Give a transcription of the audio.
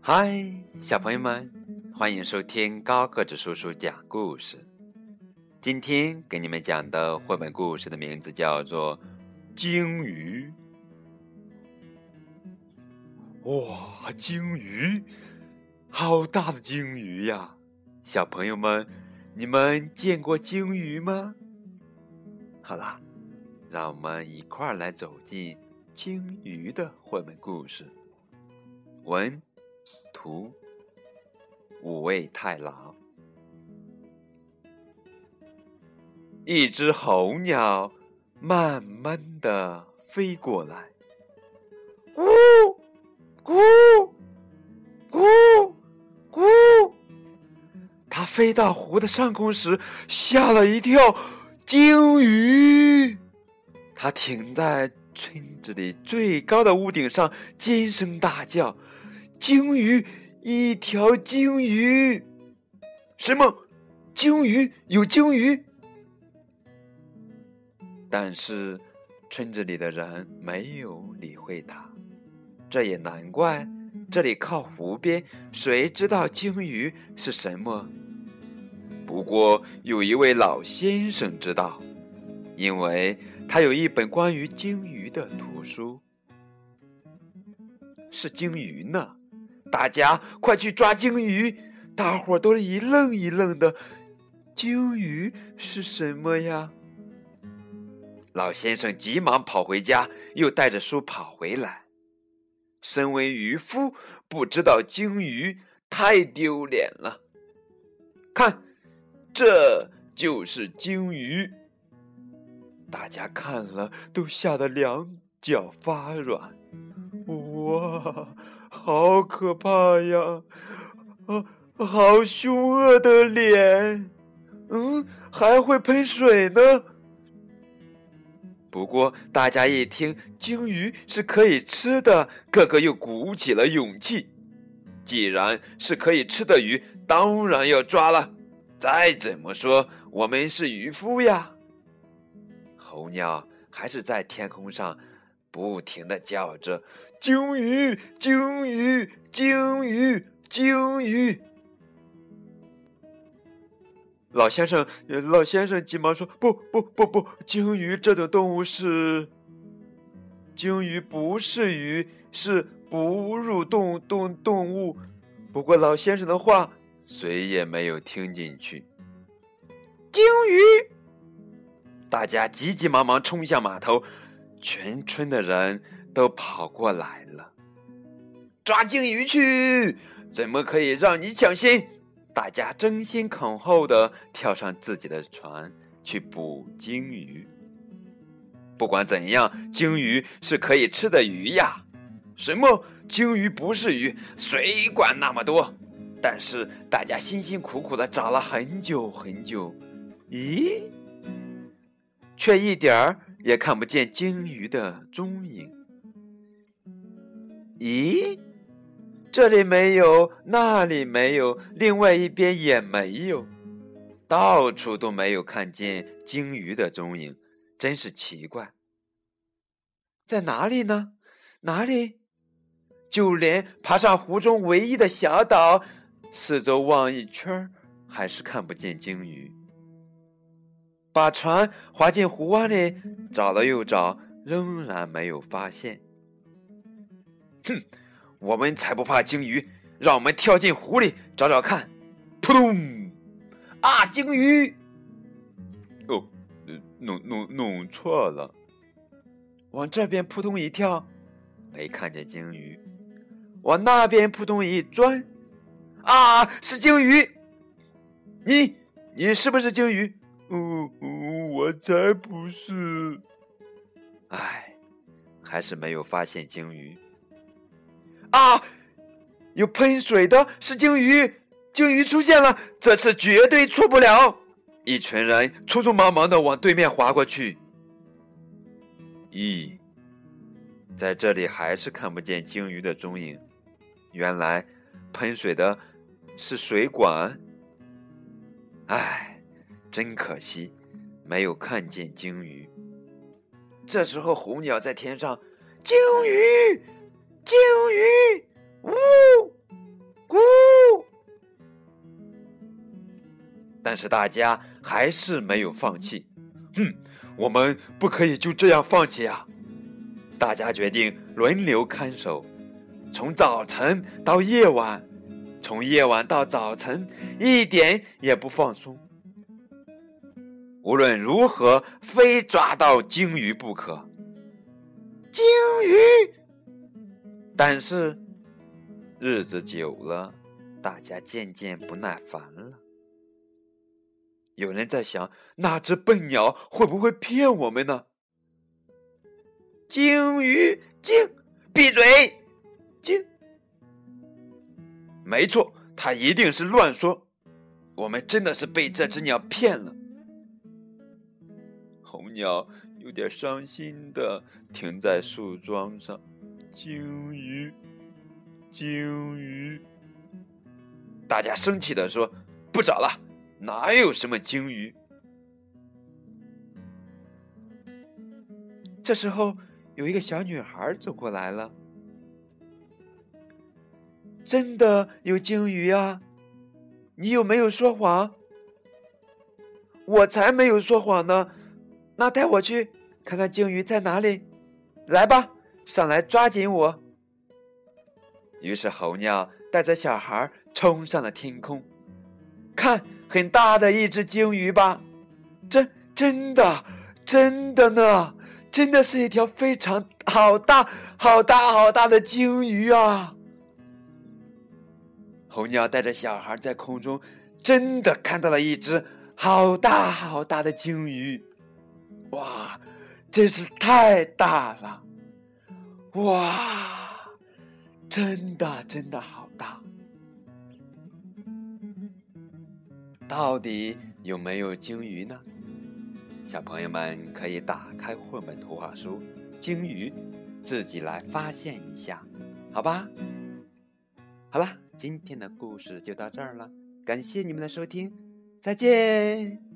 嗨，小朋友们，欢迎收听高个子叔叔讲故事。今天给你们讲的绘本故事的名字叫做《鲸鱼》。哇，鲸鱼，好大的鲸鱼呀！小朋友们，你们见过鲸鱼吗？好啦，让我们一块儿来走进鲸鱼的绘本故事。文。图，五味太郎。一只候鸟慢慢的飞过来，呜，呜他飞到湖的上空时，吓了一跳，鲸鱼。他停在村子里最高的屋顶上，尖声大叫。鲸鱼，一条鲸鱼，什么？鲸鱼有鲸鱼？但是村子里的人没有理会他，这也难怪。这里靠湖边，谁知道鲸鱼是什么？不过有一位老先生知道，因为他有一本关于鲸鱼的图书。是鲸鱼呢。大家快去抓鲸鱼！大伙儿都一愣一愣的。鲸鱼是什么呀？老先生急忙跑回家，又带着书跑回来。身为渔夫，不知道鲸鱼太丢脸了。看，这就是鲸鱼。大家看了都吓得两脚发软。哇！好可怕呀！啊，好凶恶的脸，嗯，还会喷水呢。不过大家一听鲸鱼是可以吃的，个个又鼓起了勇气。既然是可以吃的鱼，当然要抓了。再怎么说，我们是渔夫呀。候鸟还是在天空上。不停的叫着：“鲸鱼，鲸鱼，鲸鱼，鲸鱼！”老先生，老先生急忙说：“不，不，不，不，鲸鱼这种动物是……鲸鱼不是鱼，是哺乳动动动物。”不过老先生的话谁也没有听进去。鲸鱼！大家急急忙忙冲向码头。全村的人都跑过来了，抓鲸鱼去！怎么可以让你抢先？大家争先恐后的跳上自己的船去捕鲸鱼。不管怎样，鲸鱼是可以吃的鱼呀！什么？鲸鱼不是鱼？谁管那么多？但是大家辛辛苦苦的找了很久很久，咦，却一点儿。也看不见鲸鱼的踪影。咦，这里没有，那里没有，另外一边也没有，到处都没有看见鲸鱼的踪影，真是奇怪。在哪里呢？哪里？就连爬上湖中唯一的小岛，四周望一圈还是看不见鲸鱼。把船划进湖湾里，找了又找，仍然没有发现。哼，我们才不怕鲸鱼！让我们跳进湖里找找看。扑通！啊，鲸鱼！哦，弄弄弄错了。往这边扑通一跳，没看见鲸鱼；往那边扑通一钻，啊，是鲸鱼！你，你是不是鲸鱼？哦，我才不是！唉，还是没有发现鲸鱼。啊，有喷水的是鲸鱼，鲸鱼出现了，这次绝对错不了！一群人匆匆忙忙的往对面划过去。咦，在这里还是看不见鲸鱼的踪影。原来喷水的是水管。唉。真可惜，没有看见鲸鱼。这时候，候鸟在天上：“鲸鱼，鲸鱼，呜，咕。”但是大家还是没有放弃。哼，我们不可以就这样放弃啊！大家决定轮流看守，从早晨到夜晚，从夜晚到早晨，一点也不放松。无论如何，非抓到鲸鱼不可。鲸鱼。但是日子久了，大家渐渐不耐烦了。有人在想，那只笨鸟会不会骗我们呢？鲸鱼，鲸，闭嘴，鲸。没错，他一定是乱说。我们真的是被这只鸟骗了。红鸟有点伤心的停在树桩上。鲸鱼，鲸鱼。大家生气的说：“不找了。”哪有什么鲸鱼？这时候，有一个小女孩走过来了。真的有鲸鱼啊！你有没有说谎？我才没有说谎呢！那带我去看看鲸鱼在哪里。来吧，上来抓紧我。于是，候鸟带着小孩冲上了天空，看。很大的一只鲸鱼吧？真真的真的呢？真的是一条非常好大好大好大的鲸鱼啊！候鸟带着小孩在空中，真的看到了一只好大好大的鲸鱼。哇，真是太大了！哇，真的真的好大。到底有没有鲸鱼呢？小朋友们可以打开绘本图画书《鲸鱼》，自己来发现一下，好吧？好了，今天的故事就到这儿了，感谢你们的收听，再见。